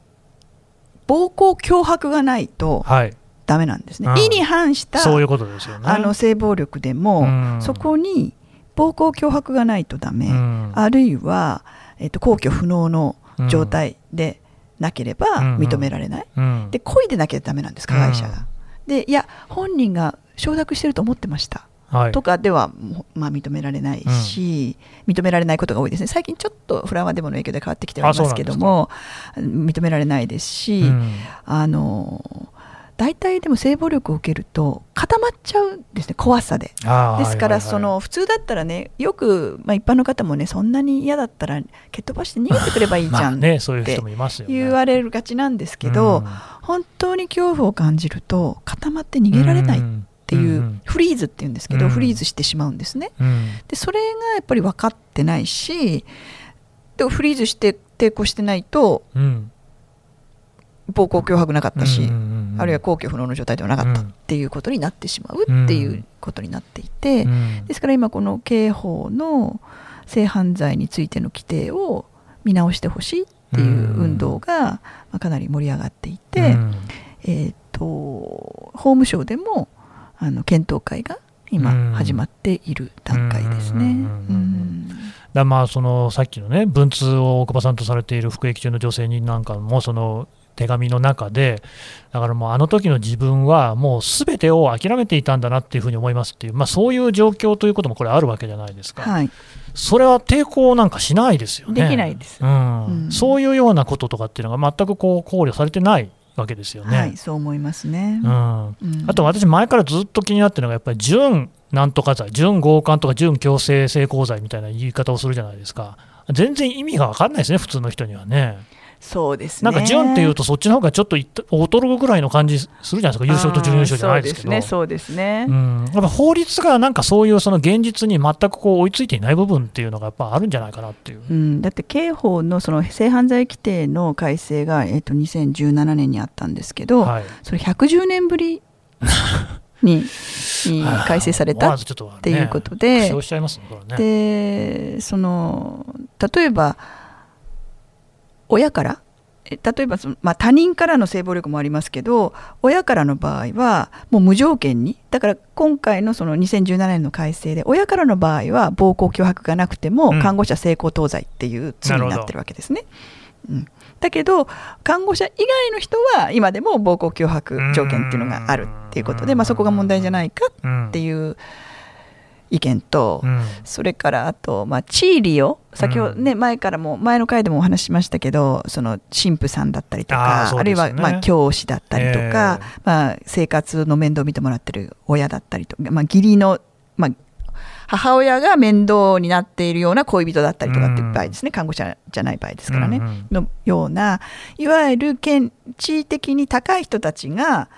[SPEAKER 3] 暴行脅迫がないと
[SPEAKER 2] はい、
[SPEAKER 3] ダメなんですね。
[SPEAKER 2] うん
[SPEAKER 3] 意に反した
[SPEAKER 2] そういうことですよね。
[SPEAKER 3] あの性暴力でも、
[SPEAKER 2] うん
[SPEAKER 3] そこに暴行脅迫がないとダメ、
[SPEAKER 2] うん。
[SPEAKER 3] あるいは、えっと、皇居不能の状態でなければ
[SPEAKER 2] うん
[SPEAKER 3] 認められない、
[SPEAKER 2] うん。
[SPEAKER 3] で故意でなきゃダメなんです加害者が。でいや本人が承諾してると思ってました、
[SPEAKER 2] はい。
[SPEAKER 3] とかでは、まあ、認められないし、認められないことが多いですね。最近ちょっとフラワーデモの影響で変わってきてはいますけども認められないですし、
[SPEAKER 2] うん。
[SPEAKER 3] あの大体でも性暴力を受けると固まっちゃうんですね怖さで。ですから、その普通だったらねよく、まあ、一般の方もねそんなに嫌だったら蹴っ飛ばして逃げてくればいいじ
[SPEAKER 2] まあ
[SPEAKER 3] ゃんっ
[SPEAKER 2] ねそういう人もいますよね。
[SPEAKER 3] 言われるがちなんですけど、
[SPEAKER 2] うん。
[SPEAKER 3] 本当に恐怖を感じると固まって逃げられないっていう、
[SPEAKER 2] うん。
[SPEAKER 3] フリーズっていうんですけど、
[SPEAKER 2] うん。
[SPEAKER 3] フリーズしてしまうんですね。
[SPEAKER 2] うん。
[SPEAKER 3] でそれがやっぱり分かってないしでフリーズして抵抗してないと
[SPEAKER 2] うん
[SPEAKER 3] 暴行脅迫なかったし、
[SPEAKER 2] うんうんうん
[SPEAKER 3] あるいは皇居不能の状態ではなかったっ
[SPEAKER 2] うん。
[SPEAKER 3] ていうことになってしまうっていうことになっていて、
[SPEAKER 2] うん。
[SPEAKER 3] ですから今この刑法の性犯罪についての規定を見直してほしいっていう運動がまあかなり盛り上がっていて、
[SPEAKER 2] うん。
[SPEAKER 3] えー、と法務省でもあの検討会が今
[SPEAKER 2] うん。
[SPEAKER 3] 始まっている段階ですね。
[SPEAKER 2] だまあそのさっきのね文通を大久保さんとされている服役中の女性になんかもその手紙の中でだからもうあの時の自分はもうすべてを諦めていたんだなっていうふうに思いますっていう、まあ、そういう状況ということもこれあるわけじゃないですか、
[SPEAKER 3] はい、
[SPEAKER 2] それは抵抗なんかしないですよね
[SPEAKER 3] できないです。
[SPEAKER 2] うん
[SPEAKER 3] うん
[SPEAKER 2] そういうようなこととかっていうのが全くこう考慮されてないわけですよね。
[SPEAKER 3] はい、そう思いますね。
[SPEAKER 2] うん
[SPEAKER 3] うん
[SPEAKER 2] あと私、前からずっと気になってるのが、やっぱり準なんとか罪、準強姦とか準強制性交罪みたいな言い方をするじゃないですか、全然意味が分かんないですね、普通の人にはね。
[SPEAKER 3] そうですね。
[SPEAKER 2] なんか準っていうと、そっちの方がちょっといった劣るぐらいの感じするじゃないですか、優勝と準優勝じゃないですけど。
[SPEAKER 3] そうですね、そうですね。
[SPEAKER 2] うん、やっぱ法律がなんかそういうその現実に全くこう追いついていない部分っていうのがやっぱあるんじゃないかなっていう。
[SPEAKER 3] うん、だって刑法のその性犯罪規定の改正が、えっと2017年にあったんですけど、
[SPEAKER 2] はい、
[SPEAKER 3] それ110年ぶりに に改正された
[SPEAKER 2] っとね
[SPEAKER 3] っていうこと
[SPEAKER 2] 苦
[SPEAKER 3] で
[SPEAKER 2] 笑しちゃいますね、これね。
[SPEAKER 3] でその例えば親から？え例えばその、まあ、他人からの性暴力もありますけど親からの場合はもう無条件にだから今回のその2017年の改正で親からの場合は暴行脅迫がなくても
[SPEAKER 2] うん。
[SPEAKER 3] 看護者性交等罪っていう罪になってるわけですね。うん、だけど看護者以外の人は今でも暴行脅迫条件っていうのがあるっていうことで、まあ、そこが問題じゃないかって
[SPEAKER 2] う
[SPEAKER 3] いう意見と、
[SPEAKER 2] ん。
[SPEAKER 3] それからあと、まあ、地位利用先ほどね、前からも前の回でもお話ししましたけどその神父さんだったりとかあ,、
[SPEAKER 2] ね。
[SPEAKER 3] るいは、まあ、教師だったりとか、
[SPEAKER 2] え
[SPEAKER 3] まあ、生活の面倒を見てもらってる親だったりとか、まあ、義理の、まあ、母親が面倒になっているような恋人だったりとかっていう場合ですね、看護者じゃない場合ですからね、
[SPEAKER 2] うんうん。
[SPEAKER 3] のようないわゆる権地位的に高い人たちが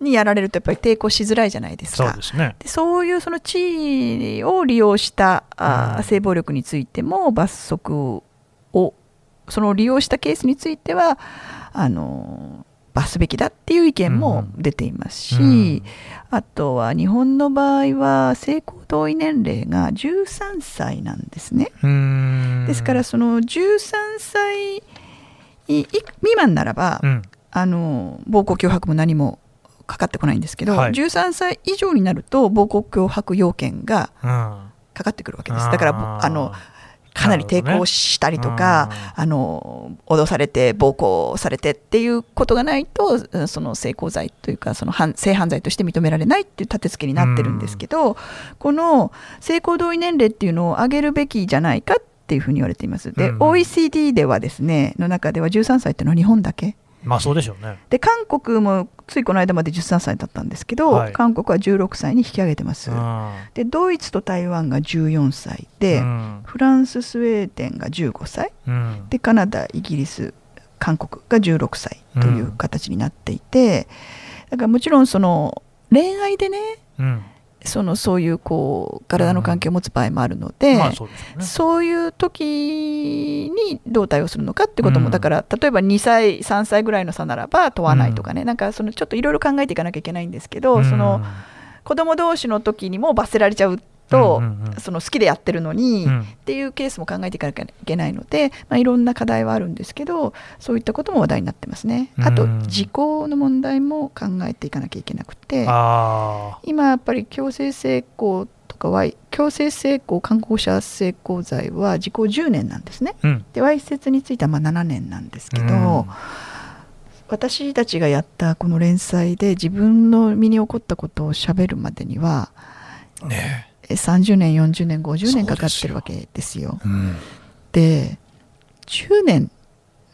[SPEAKER 3] にやられるとやっぱり抵抗しづらいじゃないですか。
[SPEAKER 2] そうですね。
[SPEAKER 3] でそういうその地位を利用したあ性暴力についても罰則をその利用したケースについてはあの罰すべきだっていう意見も出ていますし、あとは日本の場合は性行同意年齢が13歳なんですね。
[SPEAKER 2] うん
[SPEAKER 3] ですからその13歳未満ならば、
[SPEAKER 2] うん
[SPEAKER 3] あの暴行脅迫も何もかかってこないんですけど、
[SPEAKER 2] はい。
[SPEAKER 3] 13歳以上になると暴行脅迫要件が
[SPEAKER 2] うん
[SPEAKER 3] かかってくるわけです。だから
[SPEAKER 2] あ
[SPEAKER 3] のかなり抵抗したりとか、あの脅されて暴行されてっていうことがないとうんその性交罪というかその犯性犯罪として認められないっていう立て付けになってるんですけど、この性交同意年齢っていうのを上げるべきじゃないかっていうふうに言われています。で、
[SPEAKER 2] うん
[SPEAKER 3] OECD ではですねの中では13歳っていうのは日本だけ
[SPEAKER 2] まあそうでしょうね。
[SPEAKER 3] で韓国もついこの間まで13歳だったんですけど、
[SPEAKER 2] はい。
[SPEAKER 3] 韓国は16歳に引き上げてます、
[SPEAKER 2] うん。
[SPEAKER 3] でドイツと台湾が14歳で、
[SPEAKER 2] うん。
[SPEAKER 3] フランススウェーデンが15歳。
[SPEAKER 2] うん。
[SPEAKER 3] でカナダイギリス韓国が16歳という形になっていて、だからもちろんその恋愛でね
[SPEAKER 2] うん
[SPEAKER 3] そのそういうこう体の関係を持つ場合もあるので、
[SPEAKER 2] まあそうでね。
[SPEAKER 3] そういう時にどう対応するのかってことも、
[SPEAKER 2] うん。
[SPEAKER 3] だから例えば2歳3歳ぐらいの差ならば問わないとかね、なんかそのちょっといろいろ考えていかなきゃいけないんですけど、
[SPEAKER 2] うん。
[SPEAKER 3] その子供同士の時にも罰せられちゃうと、その好きでやってるのに、
[SPEAKER 2] うん。
[SPEAKER 3] っていうケースも考えていかなきゃいけないので、まあ、いろんな課題はあるんですけどそういったことも話題になってますね。あと
[SPEAKER 2] うん
[SPEAKER 3] 時効の問題も考えていかなきゃいけなくて。
[SPEAKER 2] あ
[SPEAKER 3] 今やっぱり強制性交とかは強制性交看護者性交罪は時効10年なんですね。
[SPEAKER 2] あ、うん、
[SPEAKER 3] でわいせつについてはまあ7年なんですけど、
[SPEAKER 2] うん。
[SPEAKER 3] 私たちがやったこの連載で自分の身に起こったことをしゃべるまでには
[SPEAKER 2] ね
[SPEAKER 3] え30年40年50年かかってるわけですよ。
[SPEAKER 2] え、うん、
[SPEAKER 3] で10年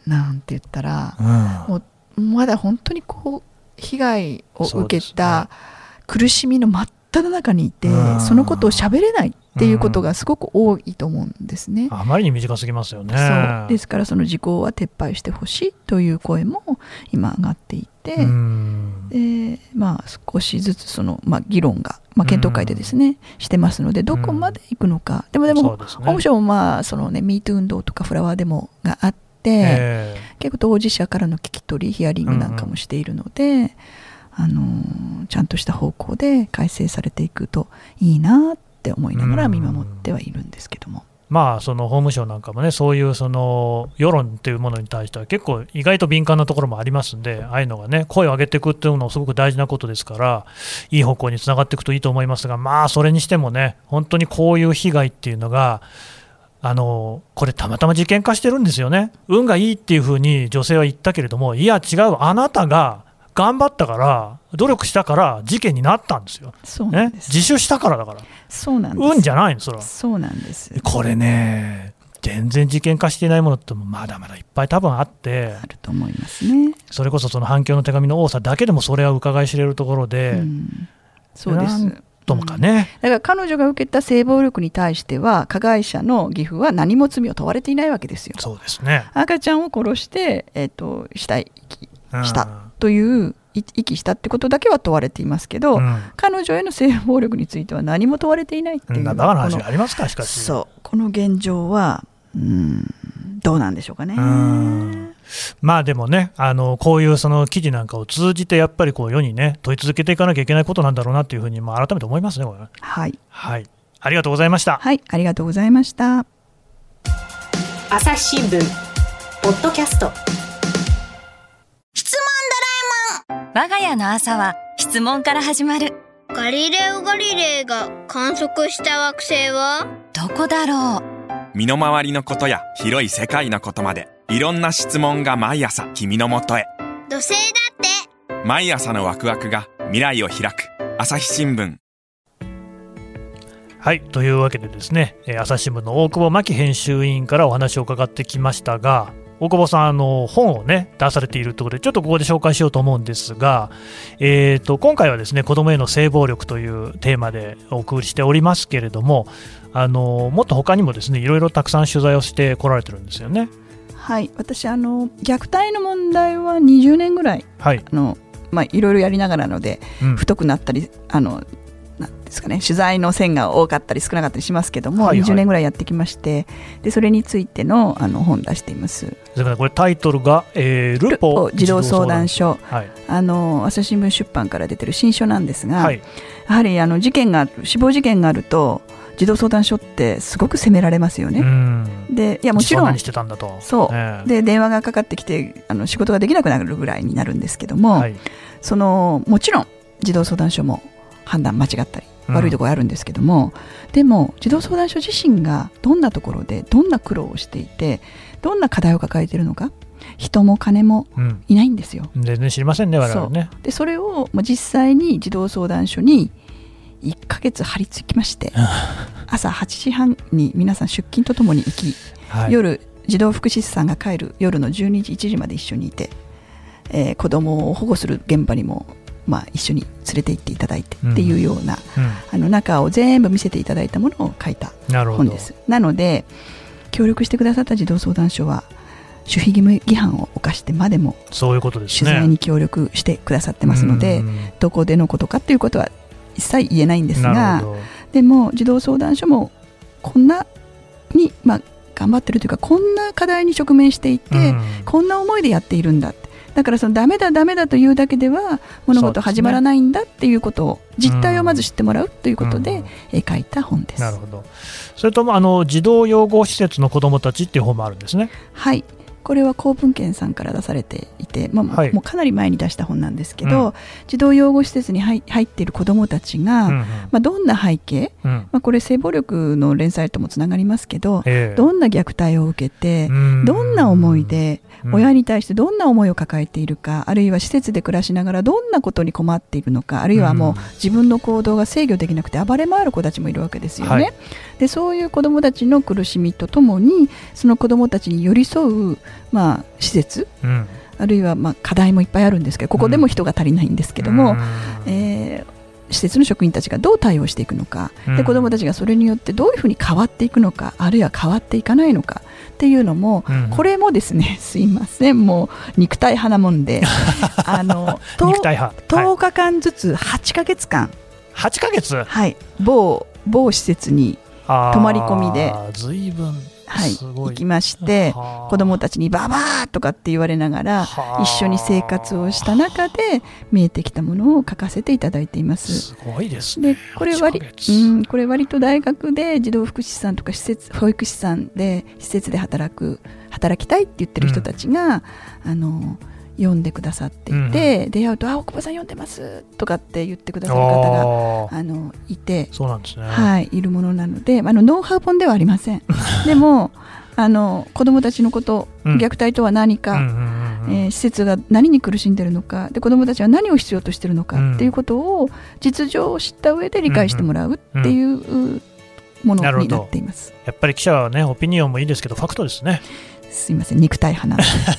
[SPEAKER 3] なんて言ったら
[SPEAKER 2] うん。
[SPEAKER 3] もうまだ本当にこう被害を受けた苦しみの真っ只中にいて
[SPEAKER 2] うん。
[SPEAKER 3] そのことを喋れないっていうことがすごく多いと思うんですね。
[SPEAKER 2] あまりに短すぎますよね。
[SPEAKER 3] そう。ですからその時効は撤廃してほしいという声も今上がっていて、
[SPEAKER 2] うん。
[SPEAKER 3] でまあ、少しずつその、まあ、議論が、まあ、検討会でですね、してますのでどこまで行くのか、でもでも法務省もまあそのね MeToo 運動とかフラワーデモがあって、
[SPEAKER 2] え。
[SPEAKER 3] 結構当事者からの聞き取りヒアリングなんかもしているので、あのーちゃんとした方向で改正されていくといいなって思いながら見守ってはいるんですけども。
[SPEAKER 2] まあ、その法務省なんかもね、そういうその世論というものに対しては、結構、意外と敏感なところもありますんで、ああいうのがね、声を上げていくっていうのもすごく大事なことですから、いい方向につながっていくといいと思いますが、まあ、それにしてもね、本当にこういう被害っていうのが、あのこれ、たまたま事件化してるんですよね、運がいいっていうふうに女性は言ったけれども、いや、違う、あなたが頑張ったから、努力したから、事件になったんですよ、ね、
[SPEAKER 3] そうなんです。
[SPEAKER 2] 自首したからだから、
[SPEAKER 3] そうなんです。
[SPEAKER 2] 運じゃないの、それは。
[SPEAKER 3] そうなんです。
[SPEAKER 2] これね、全然事件化していないものってもまだまだいっぱい多分あって
[SPEAKER 3] あ、ると思いますね。
[SPEAKER 2] それこそその反響の手紙の多さだけでもそれは伺い知れるところで、
[SPEAKER 3] うん、そうです。
[SPEAKER 2] ともかね、
[SPEAKER 3] だから彼女が受けた性暴力に対しては加害者の義父は何も罪を問われていないわけですよ。
[SPEAKER 2] そうですね。
[SPEAKER 3] 赤ちゃんを殺して、えー、と死体遺棄した
[SPEAKER 2] うん
[SPEAKER 3] というい遺棄したってことだけは問われていますけど、
[SPEAKER 2] うん
[SPEAKER 3] 彼女への性暴力については何も問われていないっていう
[SPEAKER 2] なバカな話
[SPEAKER 3] この
[SPEAKER 2] がありますか、しかし。
[SPEAKER 3] そうこの現状はうんどうなんでしょうかね。
[SPEAKER 2] うんまあでもね、あのこういうその記事なんかを通じて、やっぱりこう世にね、問い続けていかなきゃいけないことなんだろうなっていうふうに、まあ、改めて思いますね、これね
[SPEAKER 3] はい、
[SPEAKER 2] はい。ありがとうございました。
[SPEAKER 3] はい、ありがとうございました。
[SPEAKER 1] 朝日新聞ポッドキャスト
[SPEAKER 4] 我が家の朝は質問から始まる。
[SPEAKER 5] ガリレオ・ガリレイが観測した惑星は？
[SPEAKER 4] どこだろう？
[SPEAKER 6] 身の回りのことや広い世界のことまでいろんな質問が毎朝君のもとへ。
[SPEAKER 5] 土星だって。
[SPEAKER 6] 毎朝のワクワクが未来を開く。朝日新聞。
[SPEAKER 2] はいというわけでですね、えー朝日新聞の大久保真紀編集委員からお話を伺ってきましたが大久保さんあの本をね出されているところでちょっとここで紹介しようと思うんですが、えー、と今回はですね子どもへの性暴力というテーマでお送りしておりますけれどもあのもっと他にもですねいろいろたくさん取材をしてこられてるんですよね。
[SPEAKER 3] はい、私あの虐待の問題は20年ぐらい
[SPEAKER 2] はい、
[SPEAKER 3] あのまあいろいろやりながらので
[SPEAKER 2] うん。
[SPEAKER 3] 太くなったりあのですかね。取材の線が多かったり少なかったりしますけども、
[SPEAKER 2] はいはい。
[SPEAKER 3] 20年ぐらいやってきましてでそれについてのあの本出しています。
[SPEAKER 2] すみませんこれタイトルが、えールポ
[SPEAKER 3] 児童相談所。
[SPEAKER 2] はい。
[SPEAKER 3] あの朝日新聞出版から出てる新書なんですが、
[SPEAKER 2] はい。
[SPEAKER 3] やはりあの事件が死亡事件があると児童相談所ってすごく責められますよ
[SPEAKER 2] う
[SPEAKER 3] ね。
[SPEAKER 2] ん。
[SPEAKER 3] でいやもちろん
[SPEAKER 2] 実は何してたんだと。
[SPEAKER 3] そう。
[SPEAKER 2] ええ。
[SPEAKER 3] で電話がかかってきてあの仕事ができなくなるぐらいになるんですけども、
[SPEAKER 2] はい。
[SPEAKER 3] そのもちろん児童相談所も判断間違ったり
[SPEAKER 2] うん
[SPEAKER 3] 悪いところあるんですけども、でも児童相談所自身がどんなところでどんな苦労をしていてどんな課題を抱えているのか人も金も
[SPEAKER 2] うん。
[SPEAKER 3] いないんですよ。
[SPEAKER 2] 全然知りませんね我々ね。
[SPEAKER 3] でそれをまあ実際に児童相談所に1ヶ月張り付きまして 朝8時半に皆さん出勤とともに行き、
[SPEAKER 2] はい。
[SPEAKER 3] 夜児童福祉士さんが帰る夜の12時1時まで一緒にいて、えー子供を保護する現場にも、まあ、一緒に連れて行っていただいてっていうような、
[SPEAKER 2] う
[SPEAKER 3] あの中を全部見せていただいたものを書いた本です。なので協力してくださった児童相談所は守秘義務違反を犯してまでも
[SPEAKER 2] そういうことですね。
[SPEAKER 3] 取材に協力してくださってますので、
[SPEAKER 2] うん。
[SPEAKER 3] どこでのことかっていうことは一切言えないんです
[SPEAKER 2] な
[SPEAKER 3] がでも児童相談所もこんなに、まあ、頑張ってるというかこんな課題に直面していて、
[SPEAKER 2] うん。
[SPEAKER 3] こんな思いでやっているんだってだからそのダメだダメだというだけでは物事始まらないんだっていうことを実態をまず知ってもらうということで、
[SPEAKER 2] うん。
[SPEAKER 3] えー書いた本です。
[SPEAKER 2] なるほど。それともあの児童養護施設の子どもたちっていう本もあるんですね。
[SPEAKER 3] はい。これは公文献さんから出されていて、まあ
[SPEAKER 2] はい。
[SPEAKER 3] もうかなり前に出した本なんですけど、
[SPEAKER 2] うん。
[SPEAKER 3] 児童養護施設に入入っている子どもたちが、
[SPEAKER 2] うんうん。
[SPEAKER 3] まあ、どんな背景、
[SPEAKER 2] うん。
[SPEAKER 3] まあ、これ性暴力の連載ともつながりますけど、
[SPEAKER 2] ええ。
[SPEAKER 3] どんな虐待を受けて、
[SPEAKER 2] うん。
[SPEAKER 3] どんな思いで
[SPEAKER 2] うん。
[SPEAKER 3] 親に対してどんな思いを抱えているか、あるいは施設で暮らしながらどんなことに困っているのかあるいはもう
[SPEAKER 2] うん。
[SPEAKER 3] 自分の行動が制御できなくて暴れ回る子たちもいるわけですよね。
[SPEAKER 2] はい。
[SPEAKER 3] でそういう子どもたちの苦しみとともにその子どもたちに寄り添う、まあ、施設
[SPEAKER 2] うん。
[SPEAKER 3] あるいはまあ課題もいっぱいあるんですけどここでも人が足りないんですけども、えー施設の職員たちがどう対応していくのか、
[SPEAKER 2] うん。
[SPEAKER 3] で子どもたちがそれによってどういうふうに変わっていくのか。あるいは変わっていかないのかっていうのも、
[SPEAKER 2] うん。
[SPEAKER 3] これもですね すいません。もう肉体派なもんで。あのと
[SPEAKER 2] 肉体派、はい、
[SPEAKER 3] 10日間ずつ8ヶ月間、
[SPEAKER 2] 8ヶ月？
[SPEAKER 3] はい、某某施設に、
[SPEAKER 2] 泊
[SPEAKER 3] 泊まり込みで。
[SPEAKER 2] ずいぶん
[SPEAKER 3] はい、行きまして
[SPEAKER 2] はあ。
[SPEAKER 3] 子どもたちにババーとかって言われながら
[SPEAKER 2] はあ。
[SPEAKER 3] 一緒に生活をした中で見えてきたものを書かせていただいています。
[SPEAKER 2] すごいですね。
[SPEAKER 3] でこれ割
[SPEAKER 2] 8ヶ月。
[SPEAKER 3] うん、これ割と大学で児童福祉士さんとか施設保育士さんで施設で働く働きたいって言ってる人たちが、あの読んでくださっていて、出会うと「あ大久保さん読んでます」とかって言ってくださる方が
[SPEAKER 2] あ
[SPEAKER 3] のいて、
[SPEAKER 2] そうなんですね、
[SPEAKER 3] はい、いるものなのであのノウハウ本ではありません。でもあの子どもたちのこと、
[SPEAKER 2] うん。
[SPEAKER 3] 虐待とは何か、
[SPEAKER 2] うんうんうんうん。
[SPEAKER 3] えー施設が何に苦しんでるのかで子どもたちは何を必要としてるのか
[SPEAKER 2] うん。
[SPEAKER 3] っていうことを実情を知った上で理解してもらうっていうものになっています。
[SPEAKER 2] やっぱり記者はねオピニオンもいいですけどファクトですね
[SPEAKER 3] すいません肉体派な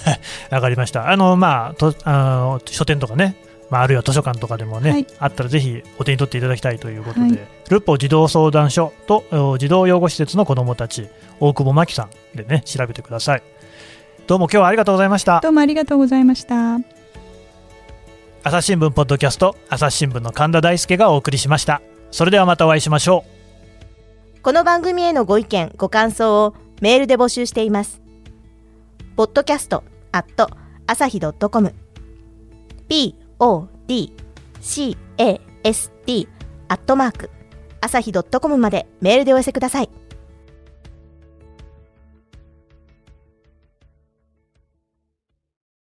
[SPEAKER 2] わかりました。あのまあとあの書店とかねまあ、あるいは図書館とかでもね、
[SPEAKER 3] はい。
[SPEAKER 2] あったらぜひお手に取っていただきたいということで、
[SPEAKER 3] はい。
[SPEAKER 2] ルッポ児童相談所とお児童養護施設の子どもたち大久保真紀さんでね調べてください。どうも今日はありがとうございました。
[SPEAKER 3] どうもありがとうございました。
[SPEAKER 2] 朝日新聞ポッドキャスト朝日新聞の神田大輔がお送りしました。それではまたお会いしましょう。
[SPEAKER 7] この番組へのご意見、ご感想をメールで募集しています。podcast.asahi.com podcast.asahi.com までメールでお寄せください。